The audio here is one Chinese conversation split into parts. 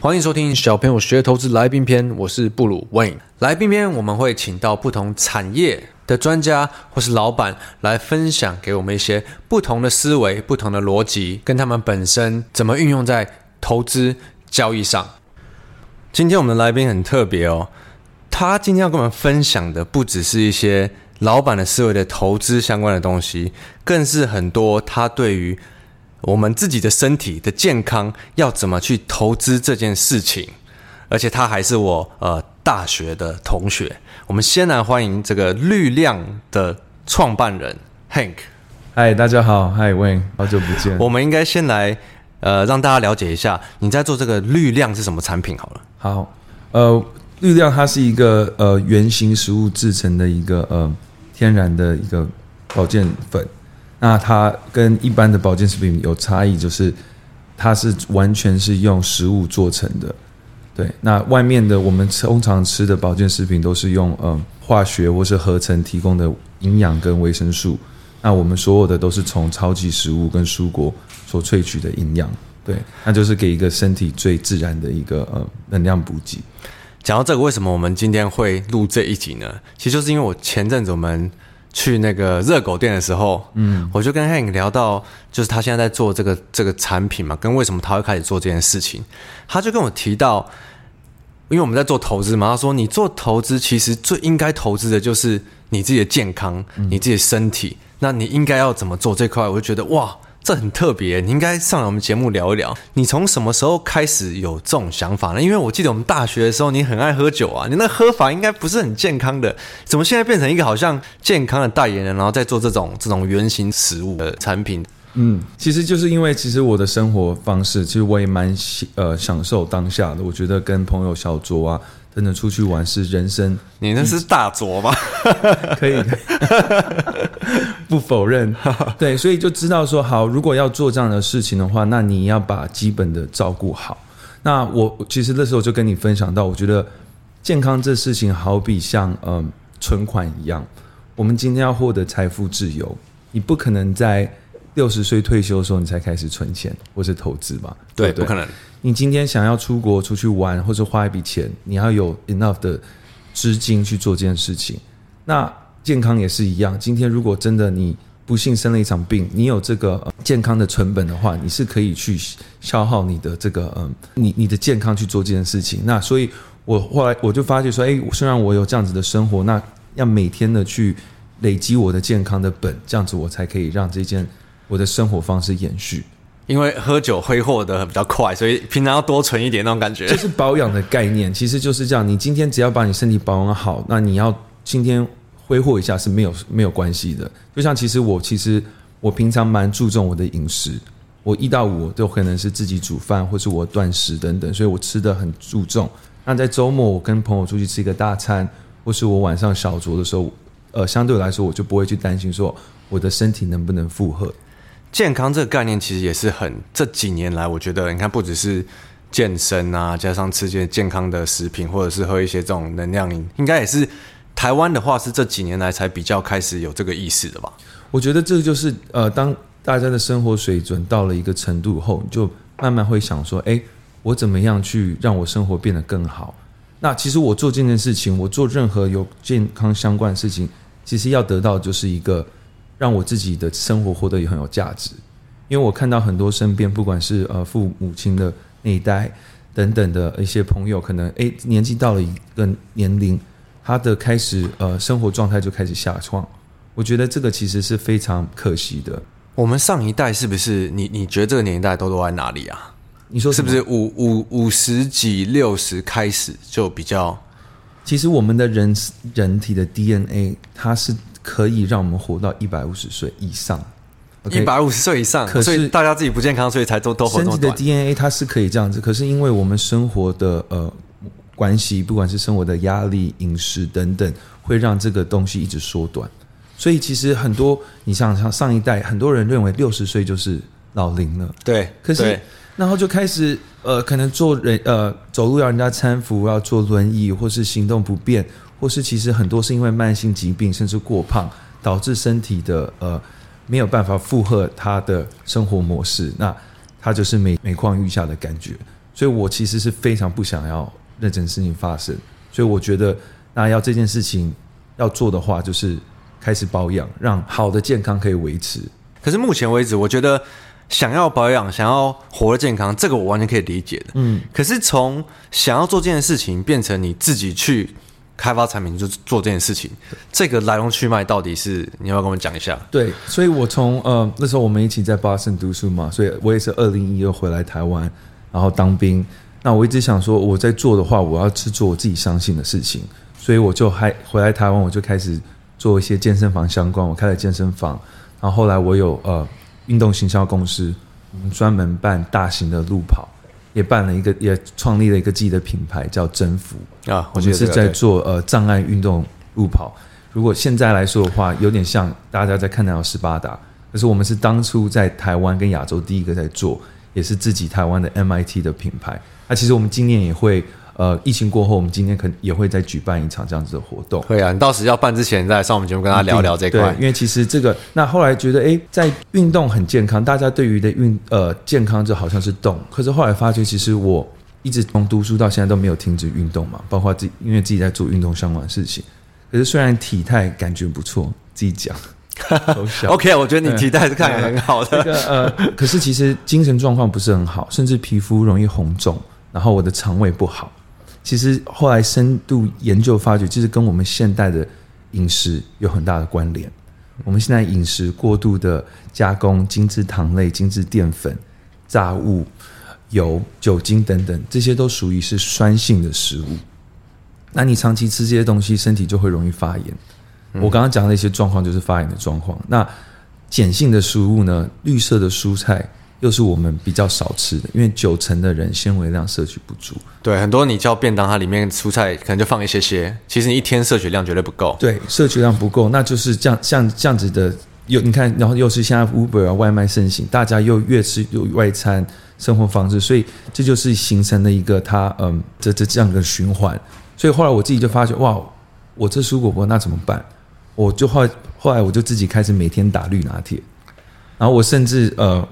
欢迎收听小朋友学投资来宾篇，我是布鲁 Wayne。来宾篇我们会请到不同产业的专家或是老板来分享给我们一些不同的思维、不同的逻辑，跟他们本身怎么运用在投资交易上。今天我们的来宾很特别哦，他今天要跟我们分享的不只是一些老板的思维的投资相关的东西，更是很多他对于。我们自己的身体的健康要怎么去投资这件事情，而且他还是我呃大学的同学。我们先来欢迎这个绿量的创办人 Hank。嗨，大家好，嗨，Wayne，好久不见。我们应该先来呃让大家了解一下你在做这个绿量是什么产品好了。好，呃，绿量它是一个呃原型食物制成的一个呃天然的一个保健粉。那它跟一般的保健食品有差异，就是它是完全是用食物做成的。对，那外面的我们通常吃的保健食品都是用嗯化学或是合成提供的营养跟维生素。那我们所有的都是从超级食物跟蔬果所萃取的营养。对，那就是给一个身体最自然的一个呃能量补给。讲到这个，为什么我们今天会录这一集呢？其实就是因为我前阵子我们。去那个热狗店的时候，嗯，我就跟 Hank 聊到，就是他现在在做这个这个产品嘛，跟为什么他会开始做这件事情，他就跟我提到，因为我们在做投资嘛，他说你做投资其实最应该投资的就是你自己的健康，你自己的身体，那你应该要怎么做这块？我就觉得哇。这很特别，你应该上来我们节目聊一聊。你从什么时候开始有这种想法呢？因为我记得我们大学的时候，你很爱喝酒啊，你那喝法应该不是很健康的，怎么现在变成一个好像健康的代言人，然后再做这种这种原型食物的产品？嗯，其实就是因为其实我的生活方式，其实我也蛮呃享受当下的。我觉得跟朋友小酌啊。真的出去玩是人生，你那是大酌吗？可以，不否认。对，所以就知道说，好，如果要做这样的事情的话，那你要把基本的照顾好。那我其实那时候就跟你分享到，我觉得健康这事情好比像嗯存款一样，我们今天要获得财富自由，你不可能在六十岁退休的时候你才开始存钱或是投资嘛？对，不可能。你今天想要出国出去玩，或者花一笔钱，你要有 enough 的资金去做这件事情。那健康也是一样。今天如果真的你不幸生了一场病，你有这个健康的成本的话，你是可以去消耗你的这个嗯，你你的健康去做这件事情。那所以，我后来我就发觉说，诶，虽然我有这样子的生活，那要每天的去累积我的健康的本，这样子我才可以让这件我的生活方式延续。因为喝酒挥霍的比较快，所以平常要多存一点那种感觉。就是保养的概念，其实就是这样。你今天只要把你身体保养好，那你要今天挥霍一下是没有没有关系的。就像其实我其实我平常蛮注重我的饮食，我一到五都可能是自己煮饭，或是我断食等等，所以我吃的很注重。那在周末我跟朋友出去吃一个大餐，或是我晚上小酌的时候，呃，相对来说我就不会去担心说我的身体能不能负荷。健康这个概念其实也是很这几年来，我觉得你看不只是健身啊，加上吃些健康的食品，或者是喝一些这种能量饮，应该也是台湾的话是这几年来才比较开始有这个意识的吧？我觉得这就是呃，当大家的生活水准到了一个程度后，就慢慢会想说，哎，我怎么样去让我生活变得更好？那其实我做这件事情，我做任何有健康相关的事情，其实要得到就是一个。让我自己的生活活得也很有价值，因为我看到很多身边不管是呃父母亲的那一代等等的一些朋友，可能诶年纪到了一个年龄，他的开始呃生活状态就开始下创，我觉得这个其实是非常可惜的。我们上一代是不是你你觉得这个年代都落在哪里啊？你说是不是五五五十几六十开始就比较？其实我们的人人体的 DNA 它是可以让我们活到一百五十岁以上。一百五十岁以上，可是所以大家自己不健康，所以才都都活这么短。身体的 DNA 它是可以这样子，可是因为我们生活的呃关系，不管是生活的压力、饮食等等，会让这个东西一直缩短。所以其实很多，你想想上一代，很多人认为六十岁就是老龄了。对，可是然后就开始呃，可能做人呃走路要人家搀扶，要坐轮椅，或是行动不便，或是其实很多是因为慢性疾病，甚至过胖，导致身体的呃。没有办法负荷他的生活模式，那他就是每每况愈下的感觉。所以我其实是非常不想要那件事情发生。所以我觉得，那要这件事情要做的话，就是开始保养，让好的健康可以维持。可是目前为止，我觉得想要保养、想要活得健康，这个我完全可以理解的。嗯，可是从想要做这件事情变成你自己去。开发产品就做这件事情，这个来龙去脉到底是你要不要跟我们讲一下？对，所以我从呃那时候我们一起在 Boston 读书嘛，所以我也是二零一二回来台湾，然后当兵。那我一直想说，我在做的话，我要去做我自己相信的事情，所以我就还回来台湾，我就开始做一些健身房相关，我开了健身房。然后后来我有呃运动行销公司，我们专门办大型的路跑。也办了一个，也创立了一个自己的品牌，叫征服啊。我们是在做呃障碍运动路跑。如果现在来说的话，有点像大家在看到斯巴达，可是我们是当初在台湾跟亚洲第一个在做，也是自己台湾的 MIT 的品牌。那其实我们今年也会。呃，疫情过后，我们今天可能也会再举办一场这样子的活动。会啊，你到时要办之前再来上我们节目跟他聊聊这块。因为其实这个，那后来觉得，哎，在运动很健康，大家对于的运呃健康就好像是动，可是后来发觉，其实我一直从读书到现在都没有停止运动嘛，包括自己，因为自己在做运动相关的事情。可是虽然体态感觉不错，自己讲。OK，我觉得你体态是看起来很好的。这个呃，可是其实精神状况不是很好，甚至皮肤容易红肿，然后我的肠胃不好。其实后来深度研究发觉，其实跟我们现代的饮食有很大的关联。我们现在饮食过度的加工、精致糖类、精致淀粉、炸物、油、酒精等等，这些都属于是酸性的食物。那你长期吃这些东西，身体就会容易发炎。我刚刚讲的一些状况，就是发炎的状况。那碱性的食物呢？绿色的蔬菜。又是我们比较少吃的，因为九成的人纤维量摄取不足。对，很多你叫便当，它里面蔬菜可能就放一些些，其实你一天摄取量绝对不够。对，摄取量不够，那就是这样，像这样子的，又你看，然后又是现在 Uber 啊外卖盛行，大家又越吃又外餐生活方式，所以这就是形成了一个它嗯这这这样的循环。所以后来我自己就发觉，哇，我这蔬果果那怎么办？我就后来后来我就自己开始每天打绿拿铁，然后我甚至呃。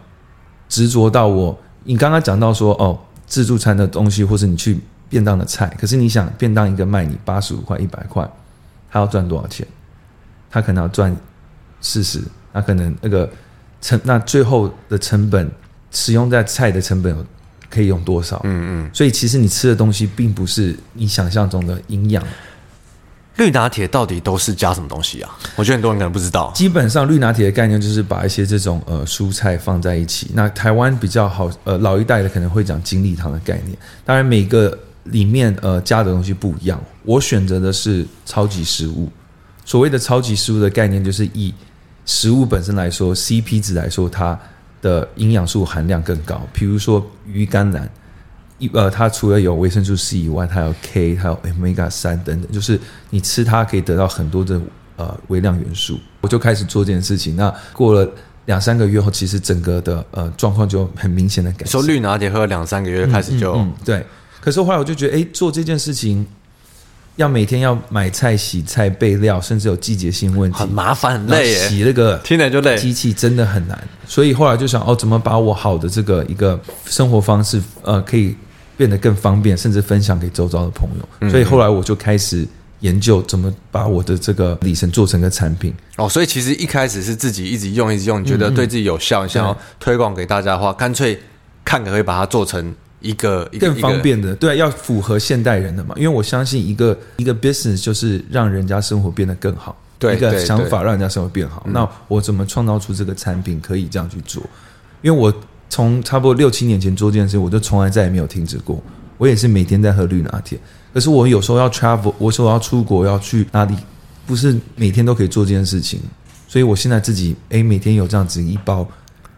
执着到我，你刚刚讲到说哦，自助餐的东西，或是你去便当的菜，可是你想便当一个卖你八十五块、一百块，他要赚多少钱？他可能要赚四十，那可能那个成那最后的成本，使用在菜的成本可以用多少？嗯嗯。所以其实你吃的东西，并不是你想象中的营养。绿拿铁到底都是加什么东西啊？我觉得很多人可能不知道。基本上绿拿铁的概念就是把一些这种呃蔬菜放在一起。那台湾比较好呃老一代的可能会讲精力汤的概念。当然每个里面呃加的东西不一样。我选择的是超级食物。所谓的超级食物的概念就是以食物本身来说，CP 值来说，它的营养素含量更高。比如说鱼甘蓝。一呃，它除了有维生素 C 以外，它有 K，还有 Omega 三等等，就是你吃它可以得到很多的呃微量元素。我就开始做这件事情。那过了两三个月后，其实整个的呃状况就很明显的改善。说绿拿铁喝了两三个月开始就、嗯嗯嗯、对，可是后来我就觉得，哎，做这件事情要每天要买菜、洗菜、备料，甚至有季节性问题，很麻烦、很累。洗那个听着就累，机器真的很难。所以后来就想，哦，怎么把我好的这个一个生活方式，呃，可以。变得更方便，甚至分享给周遭的朋友。所以后来我就开始研究怎么把我的这个里程做成个产品。哦，所以其实一开始是自己一直用，一直用，你觉得对自己有效，你想要推广给大家的话，干脆看可以把它做成一个更方便的。对，要符合现代人的嘛。因为我相信一个一个 business 就是让人家生活变得更好，对，一个想法让人家生活变好。那我怎么创造出这个产品可以这样去做？因为我。从差不多六七年前做这件事，我就从来再也没有停止过。我也是每天在喝绿拿铁。可是我有时候要 travel，我说我要出国要去哪里，不是每天都可以做这件事情。所以我现在自己诶，每天有这样子一包，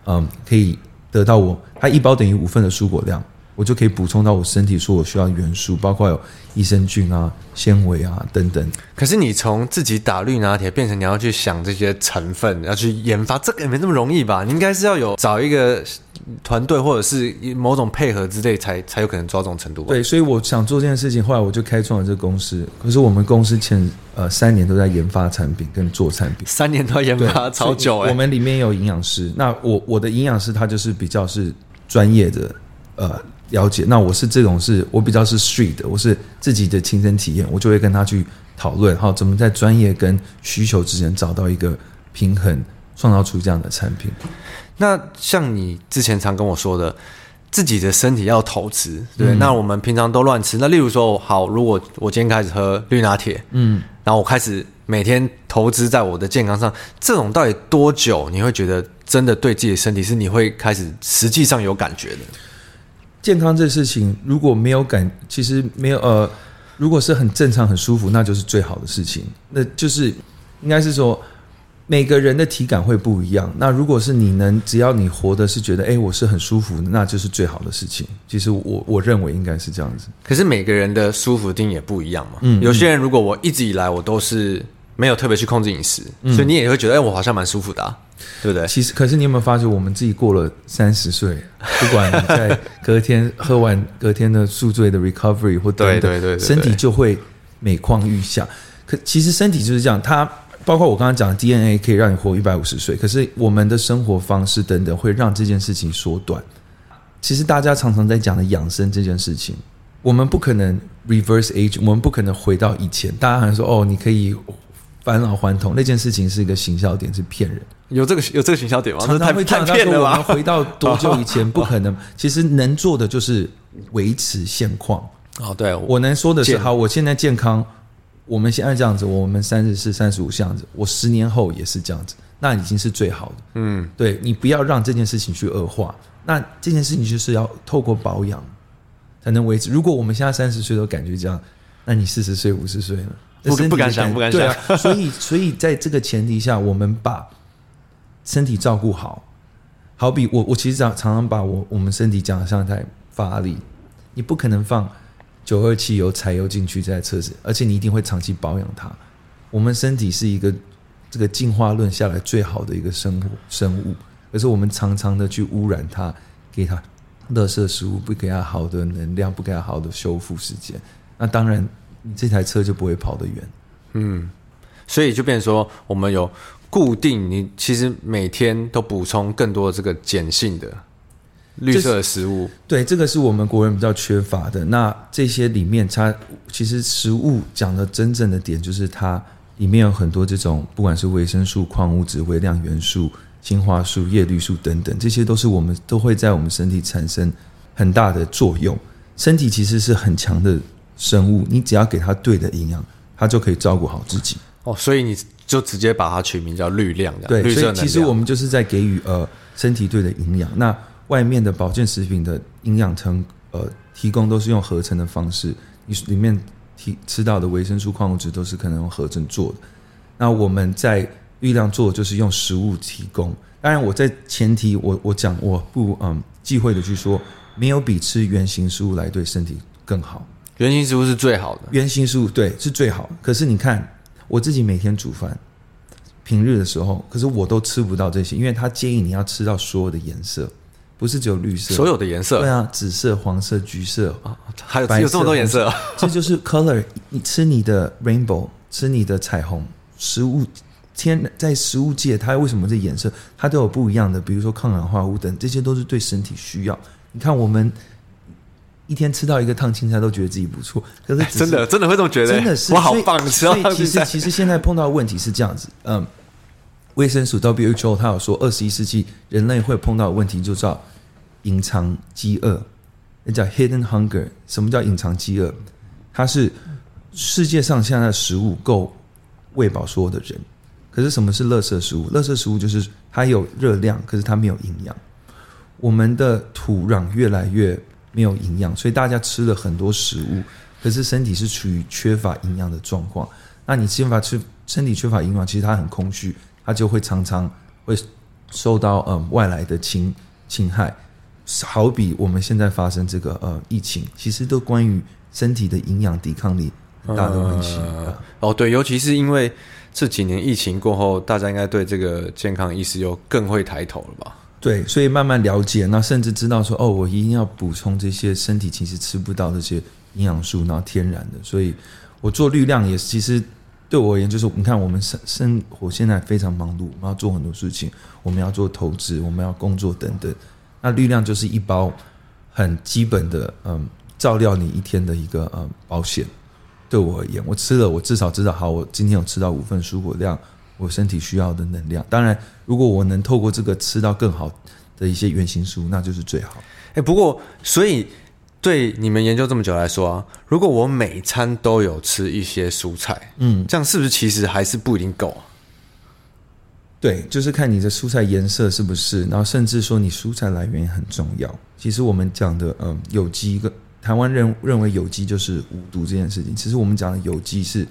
嗯，可以得到我，它一包等于五份的蔬果量。我就可以补充到我身体所需要的元素，包括有益生菌啊、纤维啊等等。可是你从自己打绿拿铁变成你要去想这些成分，要去研发，这个也没那么容易吧？你应该是要有找一个团队或者是某种配合之类才，才才有可能抓这种程度吧。对，所以我想做这件事情，后来我就开创了这个公司。可是我们公司前呃三年都在研发产品跟做产品，三年都在研发超久哎。我们里面有营养师，那我我的营养师他就是比较是专业的呃。了解，那我是这种是，我比较是 street 的，我是自己的亲身体验，我就会跟他去讨论，好，怎么在专业跟需求之间找到一个平衡，创造出这样的产品。那像你之前常跟我说的，自己的身体要投资，对，嗯、那我们平常都乱吃，那例如说，好，如果我今天开始喝绿拿铁，嗯，然后我开始每天投资在我的健康上，这种到底多久你会觉得真的对自己的身体是你会开始实际上有感觉的？健康这事情如果没有感，其实没有呃，如果是很正常很舒服，那就是最好的事情。那就是应该是说，每个人的体感会不一样。那如果是你能，只要你活的是觉得，哎，我是很舒服，那就是最好的事情。其实我我认为应该是这样子。可是每个人的舒服定也不一样嘛。嗯，有些人如果我一直以来我都是没有特别去控制饮食，嗯，所以你也会觉得，哎，我好像蛮舒服的啊。对不对？其实，可是你有没有发觉，我们自己过了三十岁，不管你在隔天喝完隔天的宿醉的 recovery 或等等，对对对对，身体就会每况愈下。可其实身体就是这样，它包括我刚刚讲的 DNA 可以让你活一百五十岁，可是我们的生活方式等等会让这件事情缩短。其实大家常常在讲的养生这件事情，我们不可能 reverse age，我们不可能回到以前。大家好像说哦，你可以。返老还童那件事情是一个行销点，是骗人。有这个有这个行销点吗？常常会这样他说我们回到 多久以前？不可能。其实能做的就是维持现况。哦，对，我能说的是，好，我现在健康，我们现在这样子，我们三十四、三十五这样子，我十年后也是这样子，那已经是最好的。嗯，对，你不要让这件事情去恶化。那这件事情就是要透过保养才能维持。如果我们现在三十岁都感觉这样，那你四十岁、五十岁了？不不敢想，不敢想。所以所以在这个前提下，我们把身体照顾好。好比我我其实常常常把我我们身体讲的像台发力，你不可能放九二汽油柴油进去这台车子，而且你一定会长期保养它。我们身体是一个这个进化论下来最好的一个生物生物，可是我们常常的去污染它，给它垃圾食物，不给它好的能量，不给它好的修复时间。那当然。你这台车就不会跑得远，嗯，所以就变成说，我们有固定，你其实每天都补充更多的这个碱性的绿色的食物。对，这个是我们国人比较缺乏的。那这些里面，它其实食物讲的真正的点，就是它里面有很多这种，不管是维生素、矿物质、微量元素、青花素、叶绿素等等，这些都是我们都会在我们身体产生很大的作用。身体其实是很强的。生物，你只要给它对的营养，它就可以照顾好自己。哦，所以你就直接把它取名叫绿量的。对，所以其实我们就是在给予呃身体对的营养。那外面的保健食品的营养成呃提供都是用合成的方式，你里面提吃到的维生素、矿物质都是可能用合成做的。那我们在绿量做就是用食物提供。当然，我在前提我我讲我不嗯忌讳的去说，没有比吃原型食物来对身体更好。原型食物是最好的，原型食物对是最好的。可是你看，我自己每天煮饭，平日的时候，可是我都吃不到这些，因为他建议你要吃到所有的颜色，不是只有绿色，所有的颜色，对啊，紫色、黄色、橘色啊，还有有这么多颜色，这就是 color。你吃你的 rainbow，吃你的彩虹，食物天在食物界，它为什么这颜色它都有不一样的？比如说抗氧化物等，这些都是对身体需要。你看我们。一天吃到一个烫青菜都觉得自己不错，可是，是真的真的会这么觉得？真的是 我好棒！吃到其实其实现在碰到的问题是这样子，嗯，卫生署 WHO 他有说，二十一世纪人类会碰到的问题就叫隐藏饥饿，那叫 hidden hunger。什么叫隐藏饥饿？它是世界上现在的食物够喂饱所有的人，可是什么是垃圾食物？垃圾食物就是它有热量，可是它没有营养。我们的土壤越来越。没有营养，所以大家吃了很多食物，可是身体是处于缺乏营养的状况。那你缺乏吃，身体缺乏营养，其实它很空虚，它就会常常会受到呃外来的侵侵害。好比我们现在发生这个呃疫情，其实都关于身体的营养抵抗力很大的问题。哦，对，尤其是因为这几年疫情过后，大家应该对这个健康意识又更会抬头了吧？对，所以慢慢了解，那甚至知道说，哦，我一定要补充这些身体其实吃不到这些营养素，然后天然的。所以我做绿量也，其实对我而言，就是你看我们生生活现在非常忙碌，我们要做很多事情，我们要做投资，我们要工作等等。那绿量就是一包很基本的，嗯，照料你一天的一个嗯保险。对我而言，我吃了，我至少知道，好，我今天有吃到五份蔬果量，我身体需要的能量。当然，如果我能透过这个吃到更好的一些原型蔬，那就是最好。哎，不过，所以对你们研究这么久来说啊，如果我每餐都有吃一些蔬菜，嗯，这样是不是其实还是不一定够啊？对，就是看你的蔬菜颜色是不是，然后甚至说你蔬菜来源也很重要。其实我们讲的，嗯，有机跟台湾认认为有机就是无毒这件事情，其实我们讲的有机是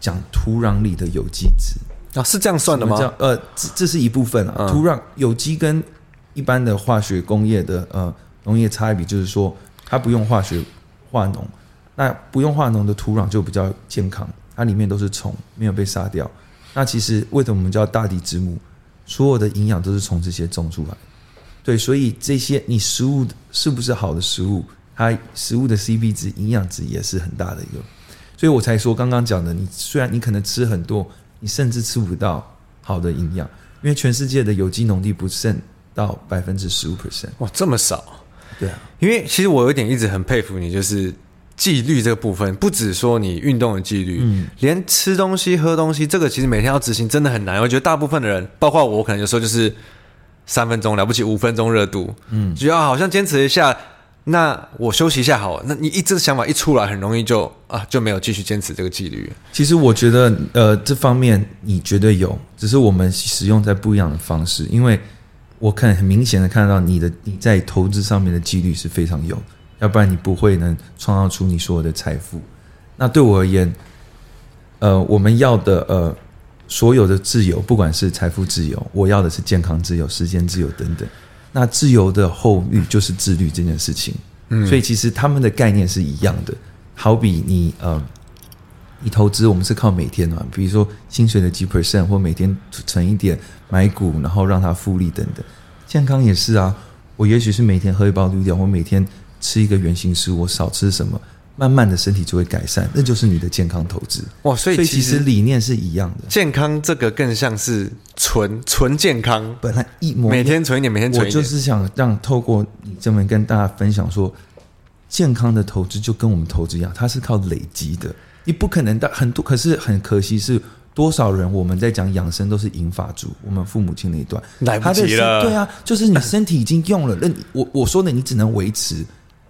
讲土壤里的有机质啊，是这样算的吗？呃，这这是一部分啊。嗯、土壤有机跟一般的化学工业的呃农业差异，就是说它不用化学化农，那不用化农的土壤就比较健康，它里面都是虫，没有被杀掉。那其实为什么我们叫大地之母？所有的营养都是从这些种出来。对，所以这些你食物是不是好的食物，它食物的 C B 值、营养值也是很大的一个。所以我才说刚刚讲的，你虽然你可能吃很多，你甚至吃不到好的营养，因为全世界的有机农地不剩到百分之十五 percent。哇，这么少？对啊，因为其实我有点一直很佩服你，就是。纪律这个部分，不只说你运动的纪律，嗯，连吃东西、喝东西，这个其实每天要执行真的很难。我觉得大部分的人，包括我，可能有时候就是三分钟了不起，五分钟热度，嗯，只要好像坚持一下，那我休息一下好。那你一这个想法一出来，很容易就啊就没有继续坚持这个纪律。其实我觉得，呃，这方面你绝对有，只是我们使用在不一样的方式。因为我看很明显的看到你的你在投资上面的纪律是非常有。要不然你不会能创造出你所有的财富。那对我而言，呃，我们要的呃所有的自由，不管是财富自由，我要的是健康自由、时间自由等等。那自由的后律就是自律这件事情。嗯，所以其实他们的概念是一样的。好比你呃，你投资，我们是靠每天啊，比如说薪水的几 percent，或每天存一点买股，然后让它复利等等。健康也是啊，我也许是每天喝一包绿掉，或每天。吃一个圆形食物，我少吃什么，慢慢的身体就会改善，那就是你的健康投资哇！所以其实，所以其实理念是一样的。健康这个更像是纯纯健康，本来一模每天存一点，每天存一点。我就是想让透过你这么跟大家分享说，健康的投资就跟我们投资一样，它是靠累积的，你不可能的很多。可是很可惜是。多少人我们在讲养生都是银发族，我们父母亲那一段来不及了。对啊，就是你身体已经用了，那你我我说的你只能维持。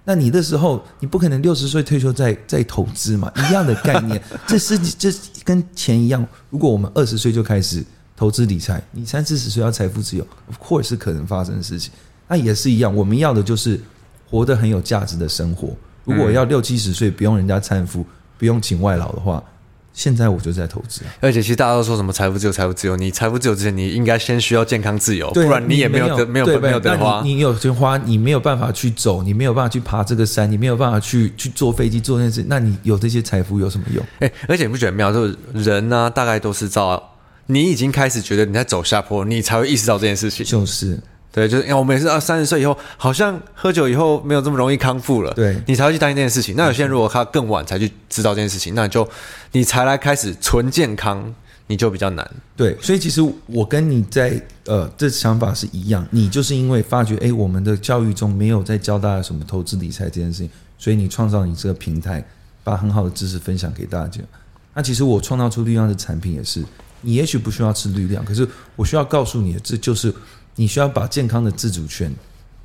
那你的时候，你不可能六十岁退休再再投资嘛？一样的概念，这是这跟钱一样。如果我们二十岁就开始投资理财，你三四十岁要财富自由，of course 是可能发生的事情。那也是一样，我们要的就是活得很有价值的生活。如果要六七十岁不用人家搀扶，不用请外劳的话。现在我就在投资，而且其实大家都说什么财富自由，财富自由。你财富自由之前，你应该先需要健康自由，不然你也没有得没有没有得花。你有钱花，你没有办法去走，你没有办法去爬这个山，你没有办法去去坐飞机做那件事。那你有这些财富有什么用？哎，而且你不觉得妙？就是人呢、啊，大概都是照你已经开始觉得你在走下坡，你才会意识到这件事情。就是。对，就是因为我们每次啊，三十岁以后，好像喝酒以后没有这么容易康复了。对，你才会去担心这件事情。那有些人如果他更晚才去知道这件事情，那你就你才来开始纯健康，你就比较难。对，所以其实我跟你在呃这想法是一样，你就是因为发觉哎，我们的教育中没有在教大家什么投资理财这件事情，所以你创造你这个平台，把很好的知识分享给大家。那其实我创造出绿量的产品也是，你也许不需要吃绿量，可是我需要告诉你的，这就是。你需要把健康的自主权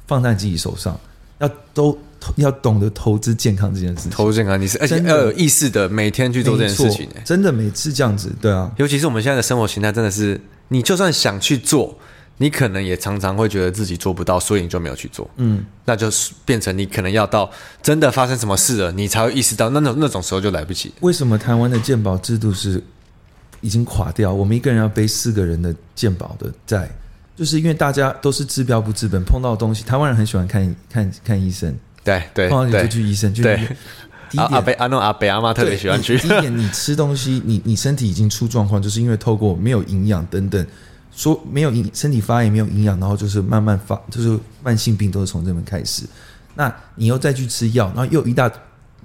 放在自己手上，要都要懂得投资健康这件事情。投资健康，你是而且要有意识的每天去做这件事情。真的每次这样子，对啊。尤其是我们现在的生活形态，真的是你就算想去做，你可能也常常会觉得自己做不到，所以你就没有去做。嗯，那就是变成你可能要到真的发生什么事了，你才会意识到那种那种时候就来不及。为什么台湾的健保制度是已经垮掉？我们一个人要背四个人的健保的债，就是因为大家都是治标不治本，碰到东西，台湾人很喜欢看看看医生，对对，碰到你就去医生，对。阿 阿伯阿诺阿伯阿妈特别喜欢去。第一点，你吃东西，你你身体已经出状况，就是因为透过没有营养等等。说没有营，身体发炎没有营养，然后就是慢慢发，就是慢性病都是从这边开始。那你又再去吃药，然后又一大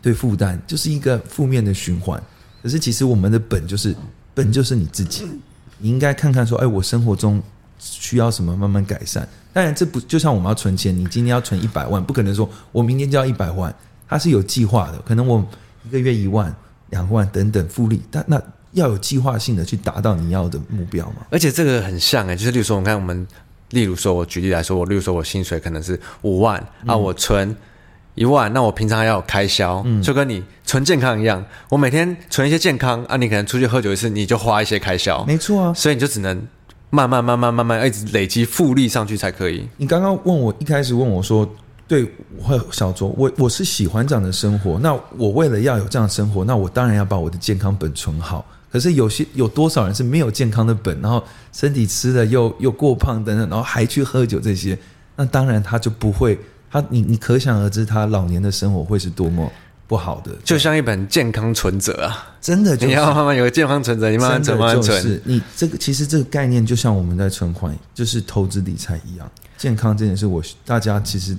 堆负担，就是一个负面的循环。可是其实我们的本就是本就是你自己，你应该看看说，哎，我生活中需要什么，慢慢改善。当然，这不就像我们要存钱，你今天要存一百万，不可能说我明天就要一百万，它是有计划的。可能我一个月一万、两万等等复利，但那。要有计划性的去达到你要的目标嘛？而且这个很像哎、欸，就是例如说，我看我们，例如说，我举例来说，我例如说我薪水可能是五万、嗯、啊，我存一万，那我平常还要有开销，嗯、就跟你存健康一样，我每天存一些健康啊，你可能出去喝酒一次，你就花一些开销，没错啊，所以你就只能慢慢慢慢慢慢一直累积复利上去才可以。你刚刚问我一开始问我说，对，我小卓，我我是喜欢这样的生活，那我为了要有这样的生活，那我当然要把我的健康本存好。可是有些有多少人是没有健康的本，然后身体吃的又又过胖等等，然后还去喝酒这些，那当然他就不会，他你你可想而知，他老年的生活会是多么不好的。就像一本健康存折啊，真的，就是，你要慢慢有个健康存折，你慢慢存，慢慢存。是你这个其实这个概念就像我们在存款，就是投资理财一样，健康这件事，我大家其实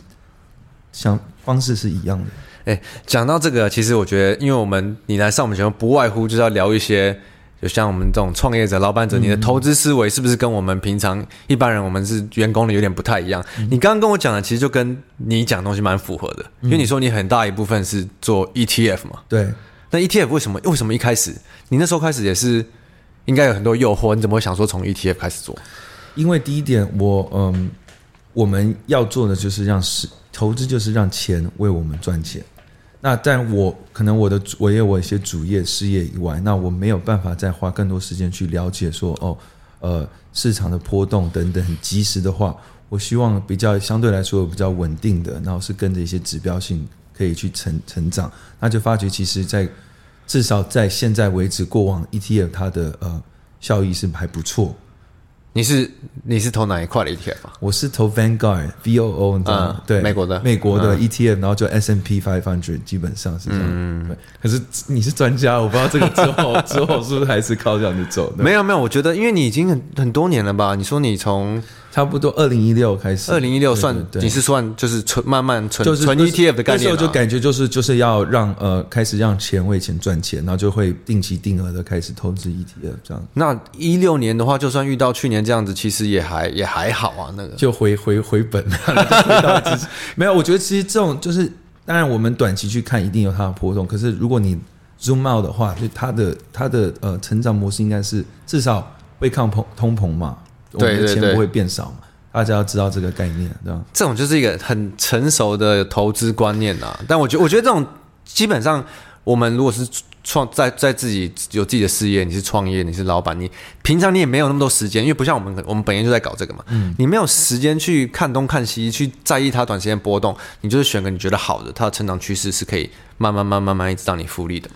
想方式是一样的。哎，讲到这个，其实我觉得，因为我们你来上我们节目，不外乎就是要聊一些，就像我们这种创业者、老板者，你的投资思维是不是跟我们平常一般人，我们是员工的有点不太一样？嗯、你刚刚跟我讲的，其实就跟你讲的东西蛮符合的，因为你说你很大一部分是做 ETF 嘛。对。那 ETF 为什么？为什么一开始你那时候开始也是应该有很多诱惑？你怎么会想说从 ETF 开始做？因为第一点，我嗯，我们要做的就是让是。投资就是让钱为我们赚钱。那但我可能我的我也有我一些主业事业以外，那我没有办法再花更多时间去了解说哦，呃，市场的波动等等很及时的话，我希望比较相对来说比较稳定的，然后是跟着一些指标性可以去成成长。那就发觉其实，在至少在现在为止，过往 ETF 它的呃效益是还不错。你是你是投哪一块的 ETF 啊？我是投 Vanguard V O O，你知道吗？嗯、对，美国的美国的 ETF，、嗯、然后就 S M P 500，基本上是这样。嗯，对。可是你是专家，我不知道这个之后 之后是不是还是靠这样子走？没有没有，我觉得因为你已经很很多年了吧？你说你从。差不多二零一六开始，二零一六算你是算就是存慢慢存，就是存 ETF 的概念。那时候就感觉就是就是要让呃开始让钱为钱赚钱，然后就会定期定额的开始投资 ETF 这样。那一六年的话，就算遇到去年这样子，其实也还 也还好啊。那个就回回回本了，没有。我觉得其实这种就是当然我们短期去看一定有它的波动，可是如果你 zoom out 的话，就它的它的呃成长模式应该是至少会抗通通膨嘛。我们的钱不会变少嘛？大家要知道这个概念，对吧？这种就是一个很成熟的投资观念呐。但我觉得，我觉得这种基本上，我们如果是创在在自己有自己的事业，你是创业，你是老板，你平常你也没有那么多时间，因为不像我们，我们本业就在搞这个嘛。嗯，你没有时间去看东看西，去在意它短时间波动，你就是选个你觉得好的，它的成长趋势是可以慢慢、慢慢、慢慢一直让你复利的嘛。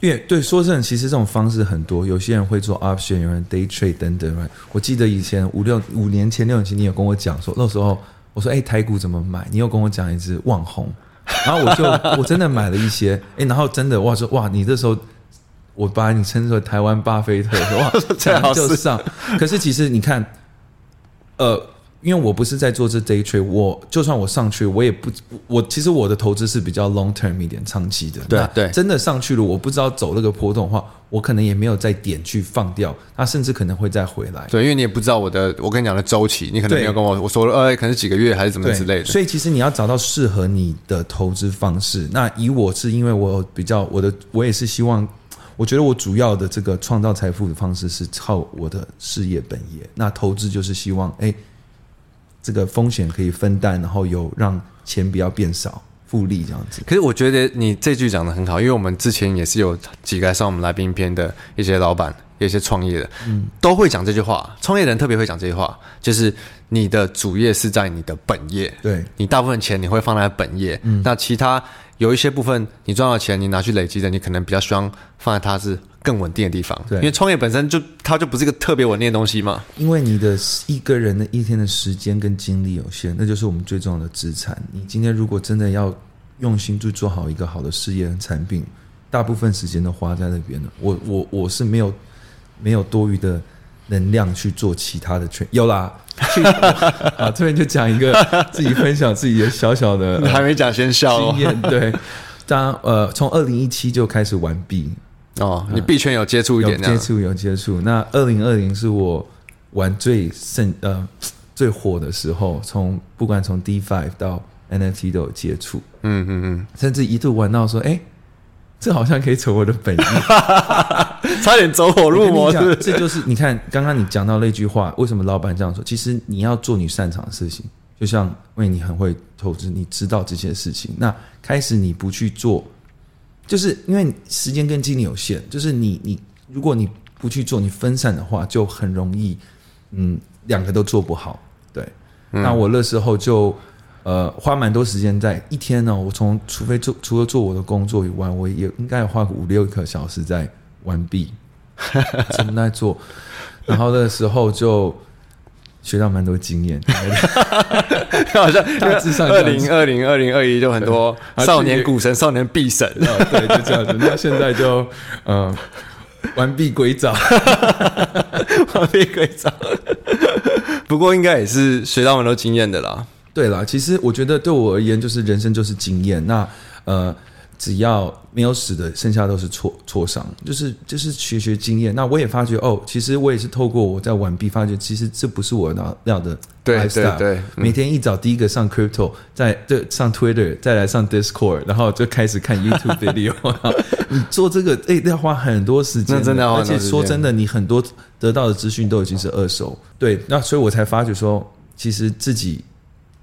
对对，说真的，其实这种方式很多，有些人会做 option，有人 day trade 等等。我记得以前五六五年前、六年前，你有跟我讲说，那时候我说，哎，台股怎么买？你有跟我讲一只旺宏，然后我就我真的买了一些，哎，然后真的哇说哇，你这时候我把你称作台湾巴菲特，哇，这样就上。可是其实你看，呃。因为我不是在做这 day trade，我就算我上去，我也不，我其实我的投资是比较 long term 一点，长期的。对对，真的上去了，我不知道走那个波动的话，我可能也没有再点去放掉，它甚至可能会再回来。对，因为你也不知道我的，我跟你讲的周期，你可能没有跟我我说了，呃，可能几个月还是怎么之类的。所以其实你要找到适合你的投资方式。那以我是因为我比较我的，我也是希望，我觉得我主要的这个创造财富的方式是靠我的事业本业。那投资就是希望，哎。这个风险可以分担，然后有让钱不要变少，复利这样子。可是我觉得你这句讲得很好，因为我们之前也是有几个上我们来宾篇的一些老板，一些创业的，嗯，都会讲这句话。创业人特别会讲这句话，就是你的主业是在你的本业，对，你大部分钱你会放在本业，嗯，那其他有一些部分你赚到钱，你拿去累积的，你可能比较希望放在它是更稳定的地方，对，因为创业本身就它就不是一个特别稳定的东西嘛。因为你的一个人的一天的时间跟精力有限，那就是我们最重要的资产。你今天如果真的要用心去做好一个好的事业和产品，大部分时间都花在那边了。我我我是没有没有多余的能量去做其他的圈有啦。去 啊，这边就讲一个 自己分享自己的小小的，你还没讲先笑经验。对，当呃从二零一七就开始玩币哦，你币圈有接触一点，接触有接触。那二零二零是我玩最盛呃最火的时候，从不管从 DeFi 到 NFT 都有接触，嗯嗯嗯，甚至一度玩到说，哎、欸，这好像可以成为我的本意，差点走火入魔。这就是你看刚刚你讲到那句话，为什么老板这样说？其实你要做你擅长的事情，就像因为你很会投资，你知道这些事情，那开始你不去做，就是因为时间跟精力有限，就是你你如果你不去做，你分散的话，就很容易，嗯，两个都做不好。对，嗯、那我那时候就。呃，花蛮多时间在一天呢。我从除非做除了做我的工作以外，我也应该花个五六个小时在玩币，怎么在做？然后那时候就学到蛮多经验，好像大致上二零二零二零二一就很多少年股神、少年必神，对，就这样子。那现在就嗯，完璧归赵，完璧归赵。不过应该也是学到蛮多经验的啦。对了，其实我觉得对我而言，就是人生就是经验。那呃，只要没有死的，剩下都是挫挫伤，就是就是学学经验。那我也发觉哦，其实我也是透过我在玩币，发觉其实这不是我要要的 lifestyle。对对对，嗯、每天一早第一个上 crypto，再对上 Twitter，再来上 Discord，然后就开始看 YouTube video。你做这个哎，要花很多时间，那真的。而且说真的，你很多得到的资讯都已经是二手。对，那所以我才发觉说，其实自己。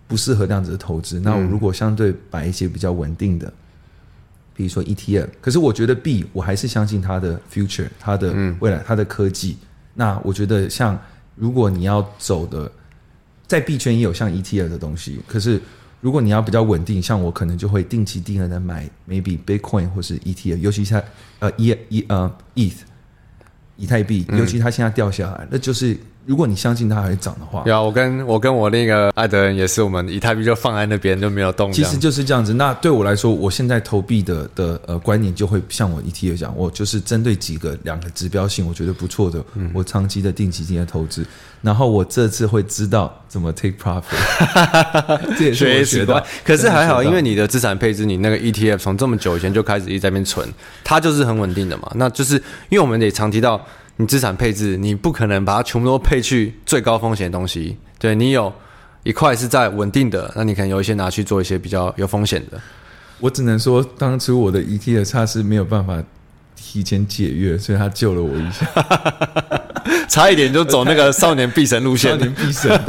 不适合这样子的投资。那我如果相对摆一些比较稳定的，比如说 ETF，可是我觉得币，我还是相信它的 future，它的未来，它的科技。那我觉得像如果你要走的，在币圈也有像 ETF 的东西，可是如果你要比较稳定，像我可能就会定期定额的买 maybe Bitcoin 或是 ETF，尤其是它呃 E E 呃 ETH 以太币，尤其它现在掉下来，那就是。如果你相信它还会涨的话，有啊，我跟我跟我那个爱德人也是，我们以太币就放在那边就没有动。其实就是这样子。那对我来说，我现在投币的的呃观念就会像我 ETF 讲，我就是针对几个两个指标性我觉得不错的，嗯、我长期的定期进行投资。然后我这次会知道怎么 take profit，这也是我学的。可是还好，因为你的资产配置，你那个 ETF 从这么久以前就开始一直在那边存，它就是很稳定的嘛。那就是因为我们得常提到。你资产配置，你不可能把它全部都配去最高风险的东西。对，你有一块是在稳定的，那你可能有一些拿去做一些比较有风险的。我只能说，当初我的 ETF 差是没有办法提前解约，所以他救了我一下，差一点就走那个少年必神路线。少年必神，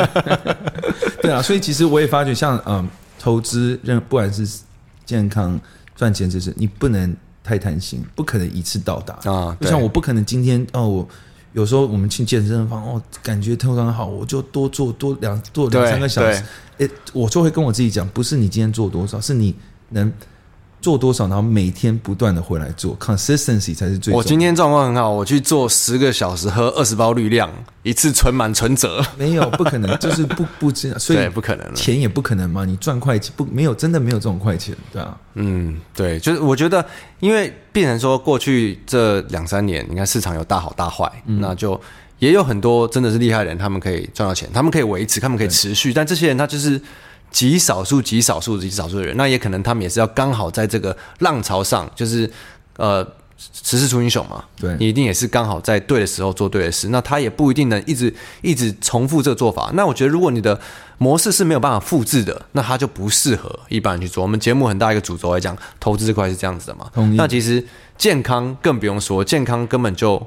对啊，所以其实我也发觉像，像嗯，投资，任不管是健康赚钱，就是你不能。太贪心，不可能一次到达啊！就像我不可能今天哦，我有时候我们去健身房哦，感觉特别好，我就多做多两做两三个小时。诶，我就会跟我自己讲，不是你今天做多少，是你能。做多少，然后每天不断的回来做，consistency 才是最。我今天状况很好，我去做十个小时，喝二十包绿量，一次存满存折。没有，不可能，就是不不这样，所以不可能，钱也不可能嘛。你赚快钱不没有，真的没有这种快钱，对啊。嗯，对，就是我觉得，因为变成说过去这两三年，你看市场有大好大坏，嗯、那就也有很多真的是厉害的人，他们可以赚到钱，他们可以维持，他们可以持续，但这些人他就是。极少数、极少数、极少数的人，那也可能他们也是要刚好在这个浪潮上，就是呃，时势出英雄嘛。对，你一定也是刚好在对的时候做对的事。那他也不一定能一直一直重复这个做法。那我觉得，如果你的模式是没有办法复制的，那他就不适合一般人去做。我们节目很大一个主轴来讲，投资这块是这样子的嘛。那其实健康更不用说，健康根本就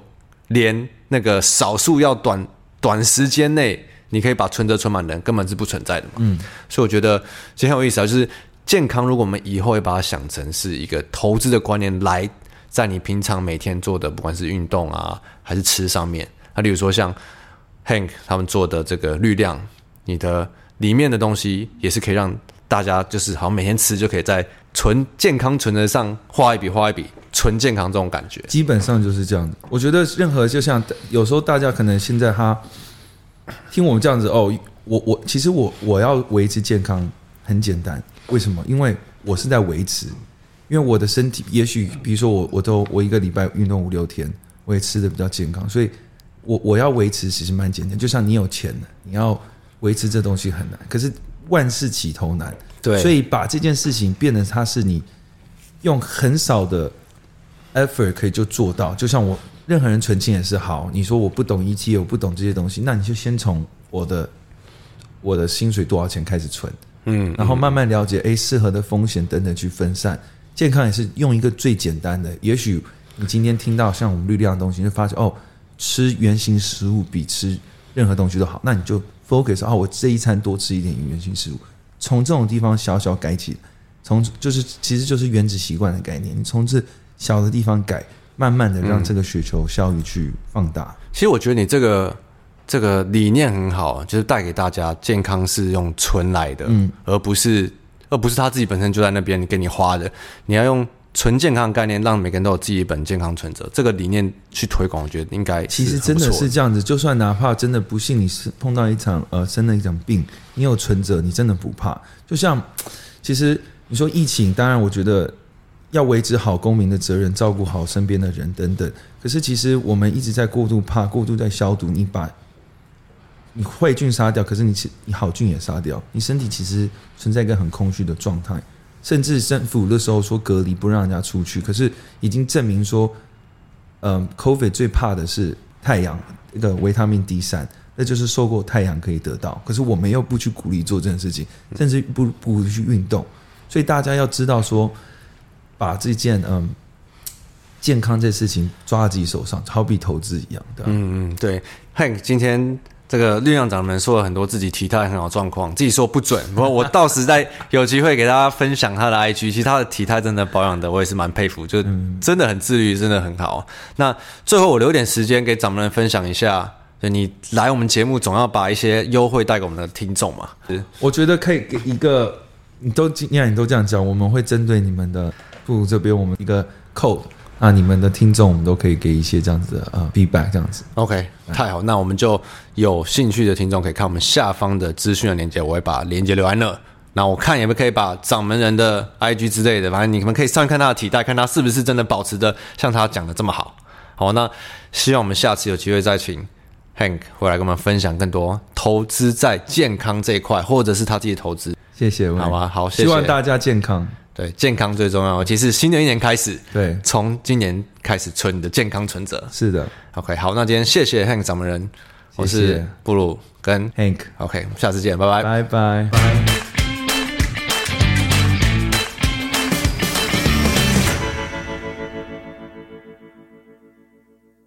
连那个少数要短短时间内。你可以把存折存满的人根本是不存在的嘛？嗯，所以我觉得其实很有意思啊，就是健康，如果我们以后会把它想成是一个投资的观念来在你平常每天做的，不管是运动啊，还是吃上面。那例如说像 Hank 他们做的这个绿量，你的里面的东西也是可以让大家就是好像每天吃就可以在纯健康存折上画一笔画一笔，纯健康这种感觉。基本上就是这样子。我觉得任何就像有时候大家可能现在他听我们这样子哦，我我其实我我要维持健康很简单，为什么？因为我是在维持，因为我的身体也许比如说我我都我一个礼拜运动五六天，我也吃的比较健康，所以。我我要维持其实蛮简单，就像你有钱的，你要维持这东西很难。可是万事起头难，对，所以把这件事情变得它是你用很少的 effort 可以就做到。就像我任何人存钱也是好，你说我不懂 ETF，我不懂这些东西，那你就先从我的我的薪水多少钱开始存，嗯，然后慢慢了解，哎，适合的风险等等去分散。健康也是用一个最简单的，也许你今天听到像我们绿量的东西，就发现哦。吃原型食物比吃任何东西都好，那你就 focus 啊，我这一餐多吃一点原型食物，从这种地方小小改起，从就是其实就是原子习惯的概念，你从这小的地方改，慢慢的让这个雪球效益去放大。嗯，其实我觉得你这个这个理念很好，就是带给大家健康是用存来的，嗯，而不是而不是他自己本身就在那边给你花的，你要用。纯健康的概念，让每个人都有自己一本健康存折，这个理念去推广，我觉得应该其实真的是这样子。就算哪怕真的不幸你是碰到一场呃生了一场病，你有存折，你真的不怕。就像其实你说疫情，当然我觉得要维持好公民的责任，照顾好身边的人等等。可是其实我们一直在过度怕，过度在消毒，你把你坏菌杀掉，可是你你好菌也杀掉，你身体其实存在一个很空虚的状态。甚至政府的时候说隔离不让人家出去，可是已经证明说，嗯，COVID 最怕的是太阳，那个维他命 D 三，那就是受过太阳可以得到。可是我们又不去鼓励做这件事情，甚至不不去运动，所以大家要知道说，把这件嗯健康这事情抓在自己手上，好比投资一样的。嗯嗯，对。Hank 今天。这个绿量掌门说了很多自己体态很好状况，自己说不准。不过 我到时再有机会给大家分享他的 IG，其实他的体态真的保养的我也是蛮佩服，就真的很自律，真的很好。那最后我留点时间给掌门人分享一下，就你来我们节目总要把一些优惠带给我们的听众嘛。我觉得可以给一个，你都既然你都这样讲，我们会针对你们的不如这边我们一个 code。那你们的听众，我们都可以给一些这样子的呃 feedback，这样子。OK，太好，那我们就有兴趣的听众可以看我们下方的资讯的链接，我会把链接留在那。那我看有没有可以把掌门人的 IG 之类的，反正你们可以上去看他的体态，看他是不是真的保持的像他讲的这么好。好，那希望我们下次有机会再请 Hank 回来跟我们分享更多投资在健康这一块，或者是他自己投资。谢谢，好吧？好，谢谢，希望大家健康。对，健康最重要。其实新的一年开始，对，从今年开始存你的健康存折。是的，OK，好，那今天谢谢 Hank 掌门人，我是布鲁跟 Hank，OK，我们下次见，拜拜，拜拜。